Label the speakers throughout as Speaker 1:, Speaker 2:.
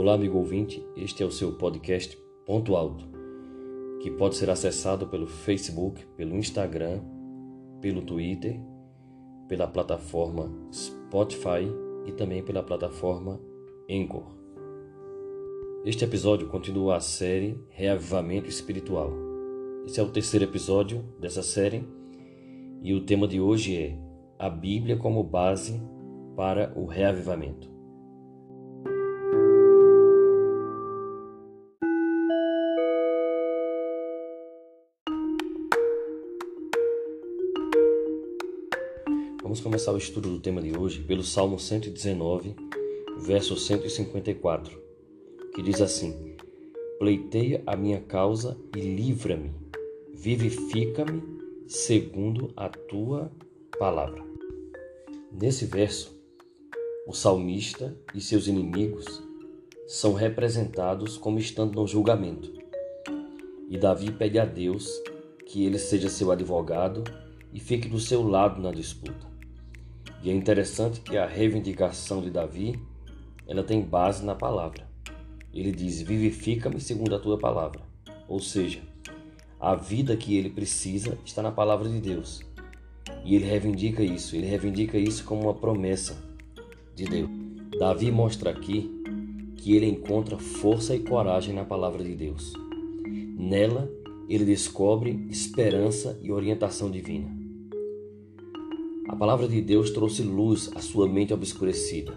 Speaker 1: Olá, amigo ouvinte. Este é o seu podcast Ponto Alto, que pode ser acessado pelo Facebook, pelo Instagram, pelo Twitter, pela plataforma Spotify e também pela plataforma Anchor. Este episódio continua a série Reavivamento Espiritual. Esse é o terceiro episódio dessa série e o tema de hoje é a Bíblia como base para o reavivamento. Vamos começar o estudo do tema de hoje pelo Salmo 119, verso 154, que diz assim: Pleiteia a minha causa e livra-me, vivifica-me segundo a tua palavra. Nesse verso, o salmista e seus inimigos são representados como estando no julgamento. E Davi pede a Deus que ele seja seu advogado e fique do seu lado na disputa. E é interessante que a reivindicação de Davi, ela tem base na palavra. Ele diz: "Vivifica-me segundo a tua palavra". Ou seja, a vida que ele precisa está na palavra de Deus. E ele reivindica isso, ele reivindica isso como uma promessa de Deus. Davi mostra aqui que ele encontra força e coragem na palavra de Deus. Nela, ele descobre esperança e orientação divina. A palavra de Deus trouxe luz à sua mente obscurecida,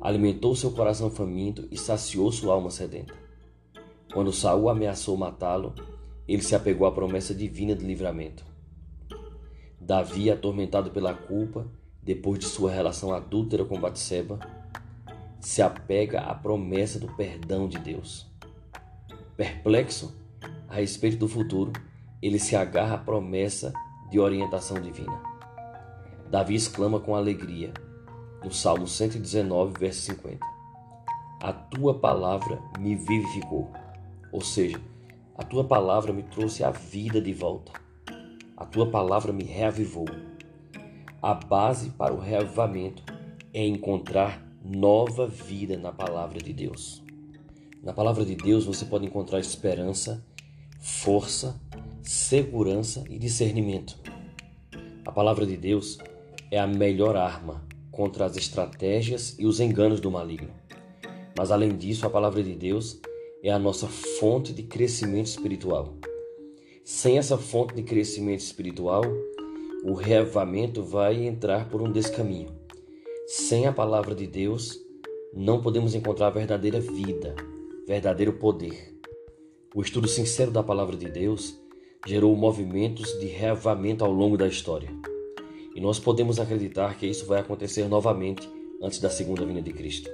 Speaker 1: alimentou seu coração faminto e saciou sua alma sedenta. Quando Saul ameaçou matá-lo, ele se apegou à promessa divina de livramento. Davi, atormentado pela culpa, depois de sua relação adúltera com Batseba, se apega à promessa do perdão de Deus. Perplexo a respeito do futuro, ele se agarra à promessa de orientação divina. Davi exclama com alegria, no Salmo 119, verso 50: A tua palavra me vivificou. Ou seja, a tua palavra me trouxe a vida de volta. A tua palavra me reavivou. A base para o reavivamento é encontrar nova vida na palavra de Deus. Na palavra de Deus você pode encontrar esperança, força, segurança e discernimento. A palavra de Deus é a melhor arma contra as estratégias e os enganos do maligno. Mas além disso, a palavra de Deus é a nossa fonte de crescimento espiritual. Sem essa fonte de crescimento espiritual, o reavamento vai entrar por um descaminho. Sem a palavra de Deus, não podemos encontrar verdadeira vida, verdadeiro poder. O estudo sincero da palavra de Deus gerou movimentos de reavamento ao longo da história. E nós podemos acreditar que isso vai acontecer novamente antes da segunda vinda de Cristo.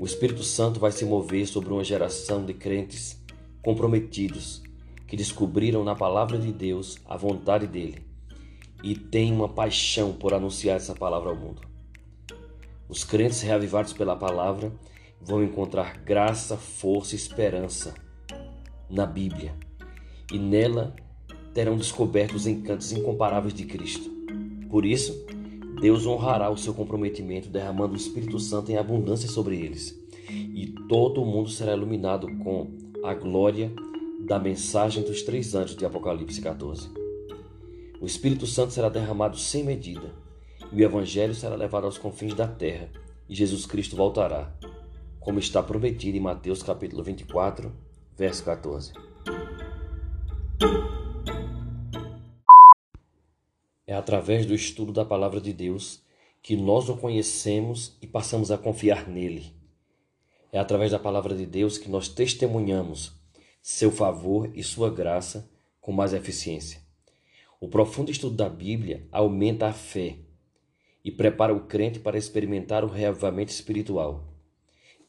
Speaker 1: O Espírito Santo vai se mover sobre uma geração de crentes comprometidos que descobriram na palavra de Deus a vontade dele e têm uma paixão por anunciar essa palavra ao mundo. Os crentes reavivados pela palavra vão encontrar graça, força e esperança na Bíblia e nela terão descoberto os encantos incomparáveis de Cristo. Por isso, Deus honrará o seu comprometimento derramando o Espírito Santo em abundância sobre eles, e todo o mundo será iluminado com a glória da mensagem dos três anjos de Apocalipse 14. O Espírito Santo será derramado sem medida, e o Evangelho será levado aos confins da terra, e Jesus Cristo voltará, como está prometido em Mateus capítulo 24, verso 14. É através do estudo da palavra de Deus que nós o conhecemos e passamos a confiar nele. É através da palavra de Deus que nós testemunhamos seu favor e sua graça com mais eficiência. O profundo estudo da Bíblia aumenta a fé e prepara o crente para experimentar o reavivamento espiritual.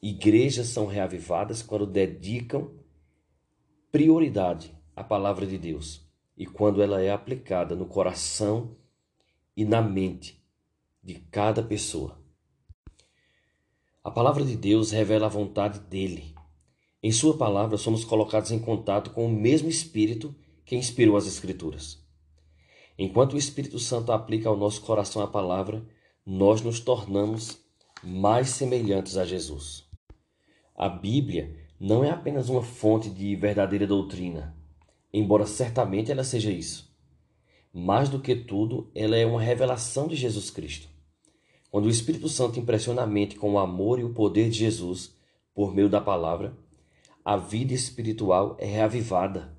Speaker 1: Igrejas são reavivadas quando dedicam prioridade à palavra de Deus e quando ela é aplicada no coração e na mente de cada pessoa. A palavra de Deus revela a vontade dele em Sua palavra, somos colocados em contato com o mesmo Espírito que inspirou as Escrituras. Enquanto o Espírito Santo aplica ao nosso coração a palavra, nós nos tornamos mais semelhantes a Jesus. A Bíblia não é apenas uma fonte de verdadeira doutrina, embora certamente ela seja isso. Mais do que tudo, ela é uma revelação de Jesus Cristo. Quando o Espírito Santo impressiona a mente com o amor e o poder de Jesus por meio da palavra, a vida espiritual é reavivada.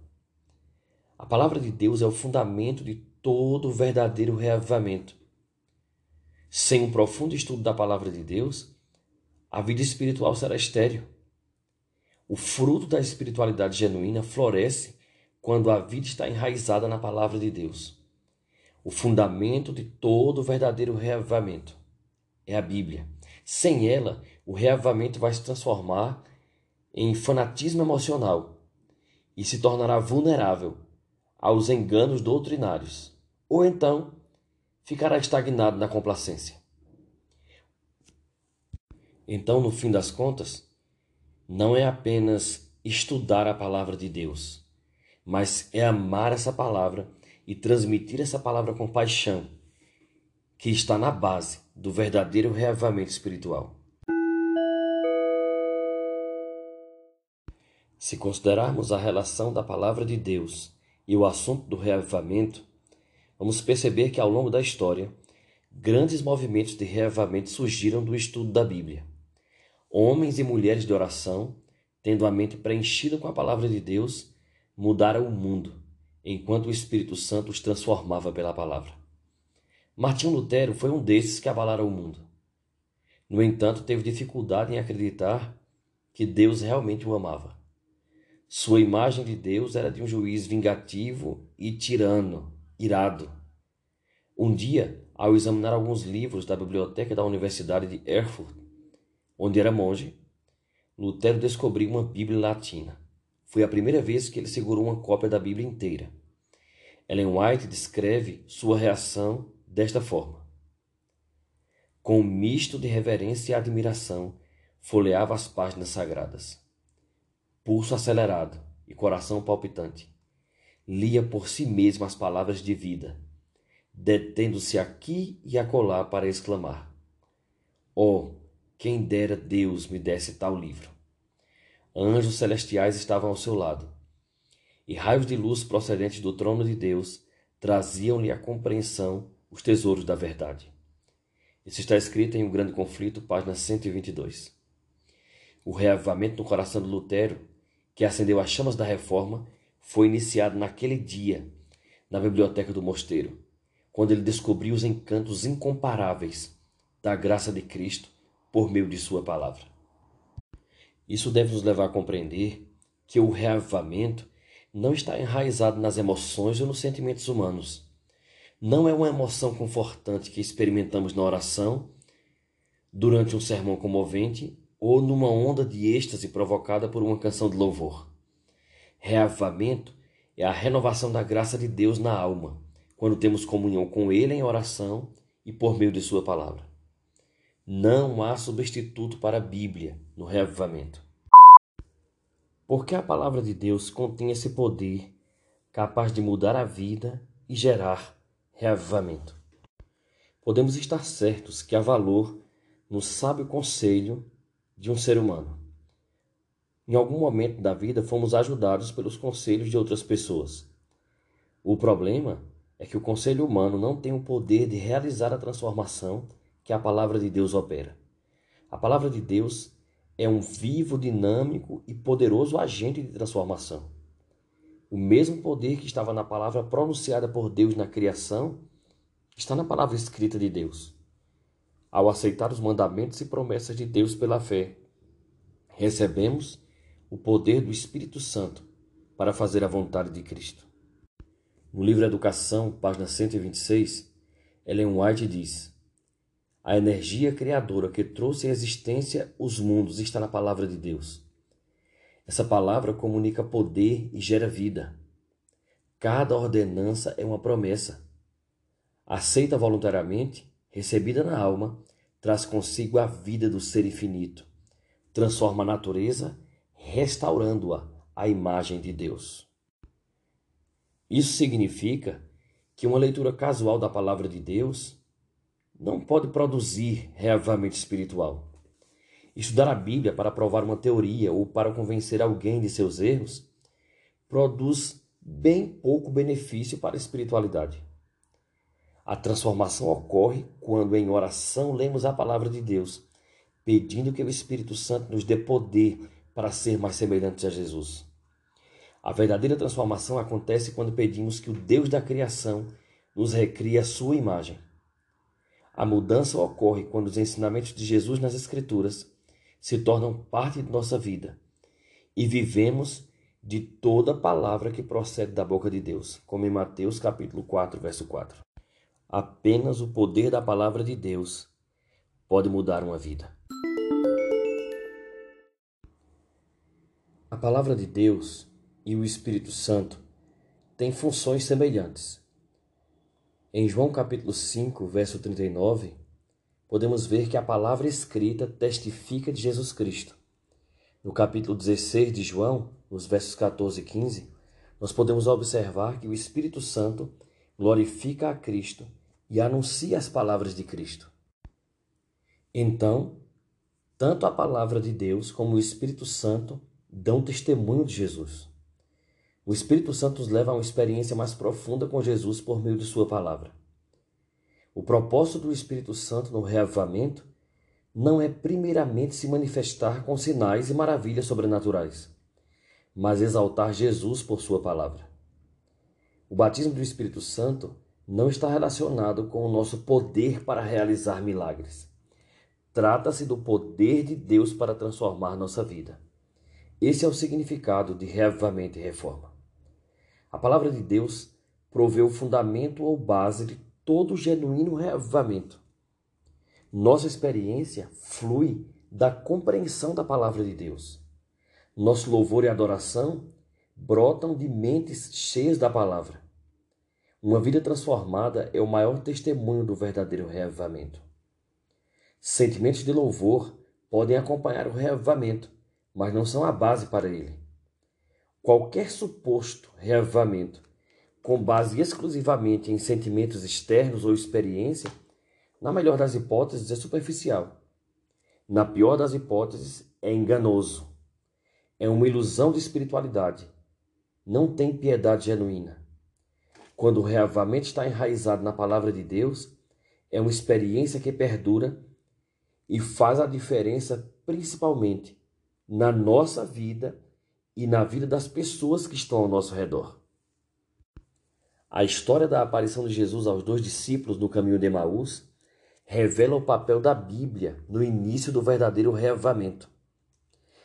Speaker 1: A palavra de Deus é o fundamento de todo o verdadeiro reavivamento. Sem um profundo estudo da palavra de Deus, a vida espiritual será estéril. O fruto da espiritualidade genuína floresce quando a vida está enraizada na palavra de Deus. O fundamento de todo verdadeiro reavivamento é a Bíblia. Sem ela, o reavivamento vai se transformar em fanatismo emocional e se tornará vulnerável aos enganos doutrinários, ou então ficará estagnado na complacência. Então, no fim das contas, não é apenas estudar a palavra de Deus, mas é amar essa palavra e transmitir essa palavra com paixão, que está na base do verdadeiro reavivamento espiritual. Se considerarmos a relação da palavra de Deus e o assunto do reavivamento, vamos perceber que ao longo da história, grandes movimentos de reavivamento surgiram do estudo da Bíblia. Homens e mulheres de oração, tendo a mente preenchida com a palavra de Deus, mudaram o mundo, enquanto o Espírito Santo os transformava pela palavra. Martinho Lutero foi um desses que abalaram o mundo. No entanto, teve dificuldade em acreditar que Deus realmente o amava. Sua imagem de Deus era de um juiz vingativo e tirano, irado. Um dia, ao examinar alguns livros da biblioteca da Universidade de Erfurt, onde era monge, Lutero descobriu uma Bíblia latina. Foi a primeira vez que ele segurou uma cópia da Bíblia inteira. Ellen White descreve sua reação desta forma: Com um misto de reverência e admiração, folheava as páginas sagradas. Pulso acelerado e coração palpitante, lia por si mesmo as palavras de vida, detendo-se aqui e acolá para exclamar: Oh, quem dera Deus me desse tal livro! Anjos celestiais estavam ao seu lado, e raios de luz procedentes do trono de Deus traziam-lhe a compreensão os tesouros da verdade. Isso está escrito em O Grande Conflito, página 122. O reavivamento no coração de Lutero, que acendeu as chamas da reforma, foi iniciado naquele dia, na biblioteca do mosteiro, quando ele descobriu os encantos incomparáveis da graça de Cristo por meio de Sua palavra. Isso deve nos levar a compreender que o reavivamento não está enraizado nas emoções ou nos sentimentos humanos. Não é uma emoção confortante que experimentamos na oração, durante um sermão comovente ou numa onda de êxtase provocada por uma canção de louvor. Reavivamento é a renovação da graça de Deus na alma, quando temos comunhão com Ele em oração e por meio de Sua palavra. Não há substituto para a Bíblia no reavivamento. Porque a palavra de Deus contém esse poder capaz de mudar a vida e gerar reavivamento. Podemos estar certos que há valor no sábio conselho de um ser humano. Em algum momento da vida fomos ajudados pelos conselhos de outras pessoas. O problema é que o conselho humano não tem o poder de realizar a transformação que a palavra de Deus opera. A palavra de Deus é um vivo, dinâmico e poderoso agente de transformação. O mesmo poder que estava na palavra pronunciada por Deus na criação está na palavra escrita de Deus. Ao aceitar os mandamentos e promessas de Deus pela fé, recebemos o poder do Espírito Santo para fazer a vontade de Cristo. No livro Educação, página 126, Ellen White diz: A energia criadora que trouxe à existência os mundos está na palavra de Deus. Essa palavra comunica poder e gera vida. Cada ordenança é uma promessa. Aceita voluntariamente, recebida na alma, traz consigo a vida do ser infinito, transforma a natureza restaurando-a à imagem de Deus. Isso significa que uma leitura casual da palavra de Deus não pode produzir reavivamento espiritual. Estudar a Bíblia para provar uma teoria ou para convencer alguém de seus erros produz bem pouco benefício para a espiritualidade. A transformação ocorre quando, em oração, lemos a palavra de Deus, pedindo que o Espírito Santo nos dê poder para ser mais semelhantes a Jesus. A verdadeira transformação acontece quando pedimos que o Deus da criação nos recrie a sua imagem. A mudança ocorre quando os ensinamentos de Jesus nas Escrituras se tornam parte de nossa vida e vivemos de toda palavra que procede da boca de Deus, como em Mateus capítulo 4, verso 4. Apenas o poder da palavra de Deus pode mudar uma vida. A palavra de Deus e o Espírito Santo têm funções semelhantes. Em João capítulo 5, verso 39, podemos ver que a palavra escrita testifica de Jesus Cristo. No capítulo 16 de João, nos versos 14 e 15, nós podemos observar que o Espírito Santo glorifica a Cristo e anuncia as palavras de Cristo. Então, tanto a palavra de Deus como o Espírito Santo dão testemunho de Jesus. O Espírito Santo nos leva a uma experiência mais profunda com Jesus por meio de Sua palavra. O propósito do Espírito Santo no reavivamento não é primeiramente se manifestar com sinais e maravilhas sobrenaturais, mas exaltar Jesus por Sua palavra. O batismo do Espírito Santo não está relacionado com o nosso poder para realizar milagres. Trata-se do poder de Deus para transformar nossa vida. Esse é o significado de reavivamento e reforma. A palavra de Deus provê o fundamento ou base de todo genuíno reavivamento. Nossa experiência flui da compreensão da palavra de Deus. Nosso louvor e adoração brotam de mentes cheias da palavra. Uma vida transformada é o maior testemunho do verdadeiro reavivamento. Sentimentos de louvor podem acompanhar o reavivamento, mas não são a base para ele. Qualquer suposto reavivamento com base exclusivamente em sentimentos externos ou experiência, na melhor das hipóteses, é superficial. Na pior das hipóteses, é enganoso. É uma ilusão de espiritualidade. Não tem piedade genuína. Quando o reavivamento está enraizado na palavra de Deus, é uma experiência que perdura e faz a diferença principalmente na nossa vida e na vida das pessoas que estão ao nosso redor. A história da aparição de Jesus aos dois discípulos no caminho de Emaús revela o papel da Bíblia no início do verdadeiro reavivamento.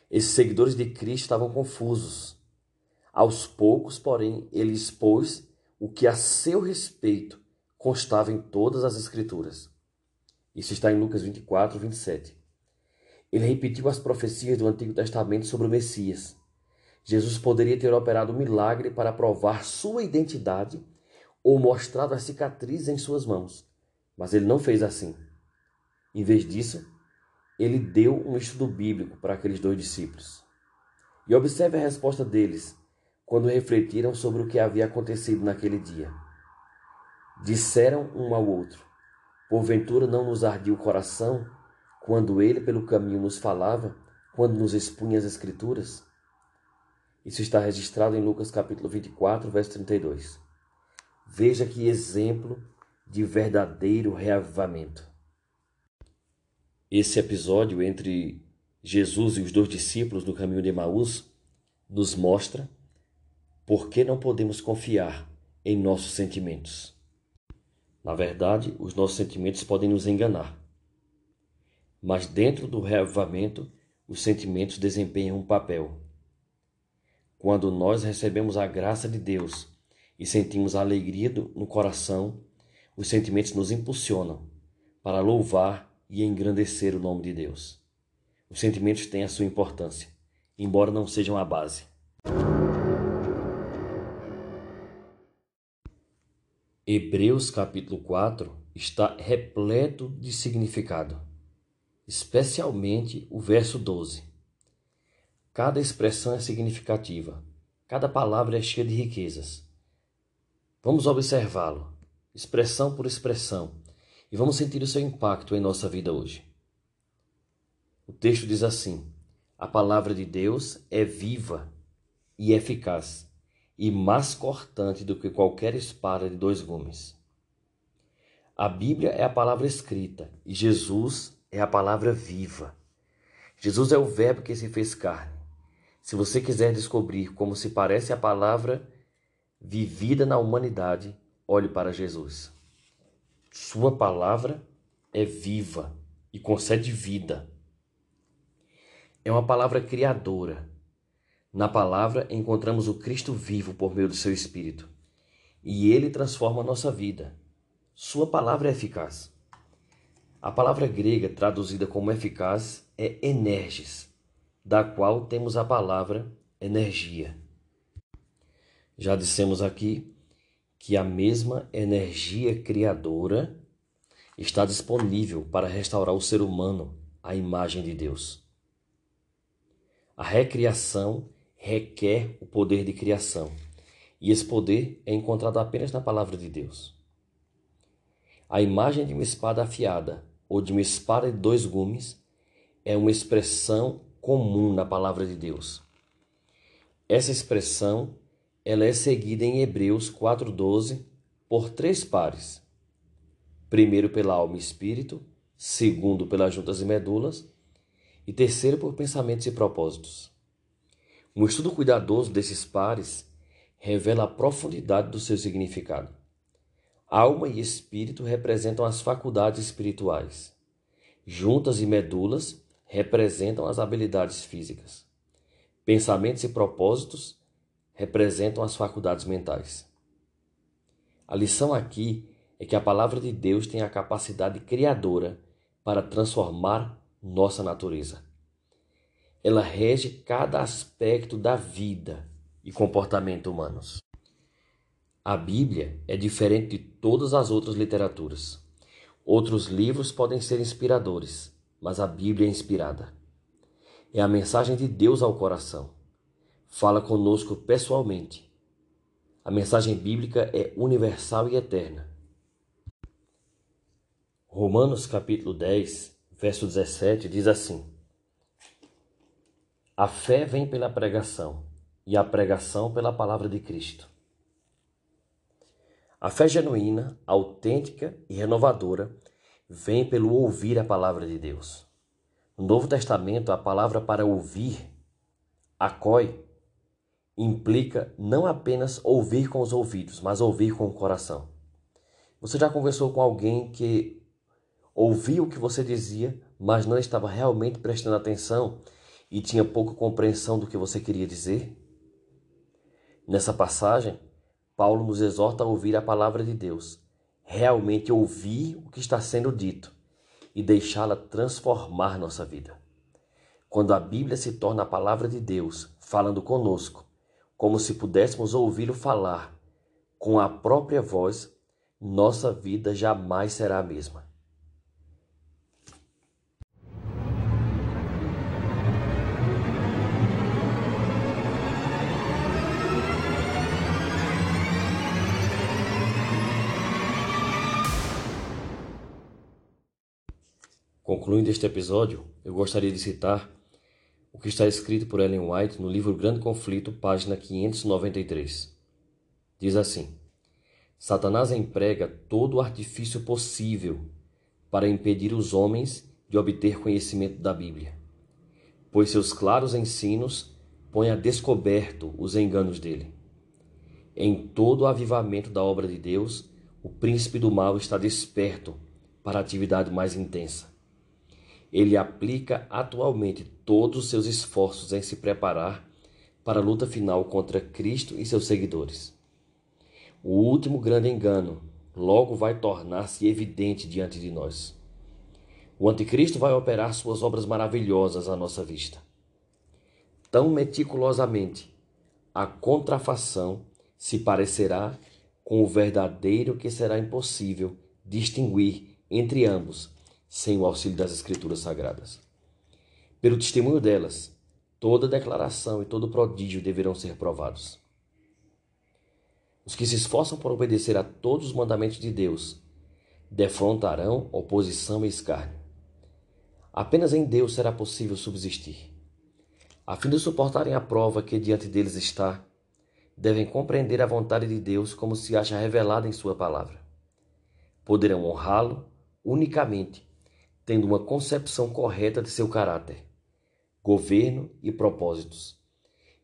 Speaker 1: Esses seguidores de Cristo estavam confusos. Aos poucos, porém, ele expôs o que a seu respeito constava em todas as Escrituras. Isso está em Lucas 24, 27. Ele repetiu as profecias do Antigo Testamento sobre o Messias Jesus poderia ter operado um milagre para provar sua identidade ou mostrado as cicatrizes em suas mãos, mas ele não fez assim. Em vez disso, ele deu um estudo bíblico para aqueles dois discípulos. E observe a resposta deles quando refletiram sobre o que havia acontecido naquele dia. Disseram um ao outro: Porventura não nos ardia o coração quando ele pelo caminho nos falava, quando nos expunha as Escrituras? Isso está registrado em Lucas capítulo 24, verso 32. Veja que exemplo de verdadeiro reavivamento. Esse episódio entre Jesus e os dois discípulos no caminho de Emaús nos mostra por que não podemos confiar em nossos sentimentos. Na verdade, os nossos sentimentos podem nos enganar. Mas dentro do reavivamento, os sentimentos desempenham um papel quando nós recebemos a graça de Deus e sentimos alegria no coração, os sentimentos nos impulsionam para louvar e engrandecer o nome de Deus. Os sentimentos têm a sua importância, embora não sejam a base. Hebreus capítulo 4 está repleto de significado, especialmente o verso 12 Cada expressão é significativa, cada palavra é cheia de riquezas. Vamos observá-lo, expressão por expressão, e vamos sentir o seu impacto em nossa vida hoje. O texto diz assim: A palavra de Deus é viva e eficaz, e mais cortante do que qualquer espada de dois gumes. A Bíblia é a palavra escrita e Jesus é a palavra viva. Jesus é o Verbo que se fez carne. Se você quiser descobrir como se parece a palavra vivida na humanidade, olhe para Jesus. Sua palavra é viva e concede vida. É uma palavra criadora. Na palavra encontramos o Cristo vivo por meio do seu Espírito. E ele transforma a nossa vida. Sua palavra é eficaz. A palavra grega traduzida como eficaz é energis, da qual temos a palavra energia. Já dissemos aqui que a mesma energia criadora está disponível para restaurar o ser humano à imagem de Deus. A recriação requer o poder de criação, e esse poder é encontrado apenas na palavra de Deus. A imagem de uma espada afiada ou de uma espada de dois gumes é uma expressão comum na palavra de Deus. Essa expressão ela é seguida em Hebreus 4:12 por três pares. Primeiro pela alma e espírito, segundo pelas juntas e medulas, e terceiro por pensamentos e propósitos. Um estudo cuidadoso desses pares revela a profundidade do seu significado. Alma e espírito representam as faculdades espirituais. Juntas e medulas representam as habilidades físicas. Pensamentos e propósitos representam as faculdades mentais. A lição aqui é que a palavra de Deus tem a capacidade criadora para transformar nossa natureza. Ela rege cada aspecto da vida e comportamento humanos. A Bíblia é diferente de todas as outras literaturas. Outros livros podem ser inspiradores, mas a Bíblia é inspirada. É a mensagem de Deus ao coração. Fala conosco pessoalmente. A mensagem bíblica é universal e eterna. Romanos capítulo 10, verso 17 diz assim: A fé vem pela pregação, e a pregação pela palavra de Cristo. A fé genuína, autêntica e renovadora vem pelo ouvir a palavra de Deus. No Novo Testamento, a palavra para ouvir, acoi, implica não apenas ouvir com os ouvidos, mas ouvir com o coração. Você já conversou com alguém que ouviu o que você dizia, mas não estava realmente prestando atenção e tinha pouca compreensão do que você queria dizer? Nessa passagem, Paulo nos exorta a ouvir a palavra de Deus, realmente ouvir o que está sendo dito e deixá-la transformar nossa vida. Quando a Bíblia se torna a palavra de Deus falando conosco, como se pudéssemos ouvi-lo falar com a própria voz, nossa vida jamais será a mesma. Concluindo este episódio, eu gostaria de citar o que está escrito por Ellen White no livro Grande Conflito, página 593. Diz assim: Satanás emprega todo o artifício possível para impedir os homens de obter conhecimento da Bíblia, pois seus claros ensinos põem a descoberto os enganos dele. Em todo o avivamento da obra de Deus, o príncipe do mal está desperto para a atividade mais intensa ele aplica atualmente todos os seus esforços em se preparar para a luta final contra Cristo e seus seguidores. O último grande engano logo vai tornar-se evidente diante de nós. O Anticristo vai operar suas obras maravilhosas à nossa vista. Tão meticulosamente, a contrafação se parecerá com o verdadeiro que será impossível distinguir entre ambos sem o auxílio das Escrituras Sagradas. Pelo testemunho delas, toda declaração e todo prodígio deverão ser provados. Os que se esforçam por obedecer a todos os mandamentos de Deus defrontarão oposição e escárnio. Apenas em Deus será possível subsistir. A fim de suportarem a prova que diante deles está, devem compreender a vontade de Deus como se acha revelada em Sua palavra. Poderão honrá-lo unicamente tendo uma concepção correta de seu caráter, governo e propósitos,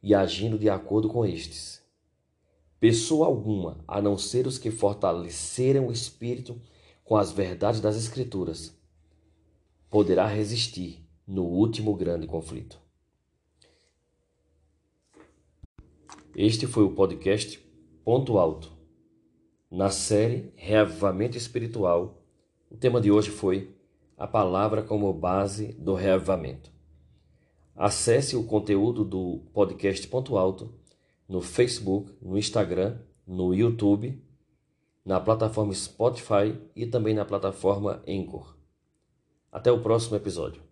Speaker 1: e agindo de acordo com estes. Pessoa alguma, a não ser os que fortaleceram o espírito com as verdades das Escrituras, poderá resistir no último grande conflito. Este foi o podcast Ponto Alto. Na série Reavivamento Espiritual, o tema de hoje foi a palavra como base do reavivamento. Acesse o conteúdo do podcast Ponto Alto no Facebook, no Instagram, no YouTube, na plataforma Spotify e também na plataforma Anchor. Até o próximo episódio.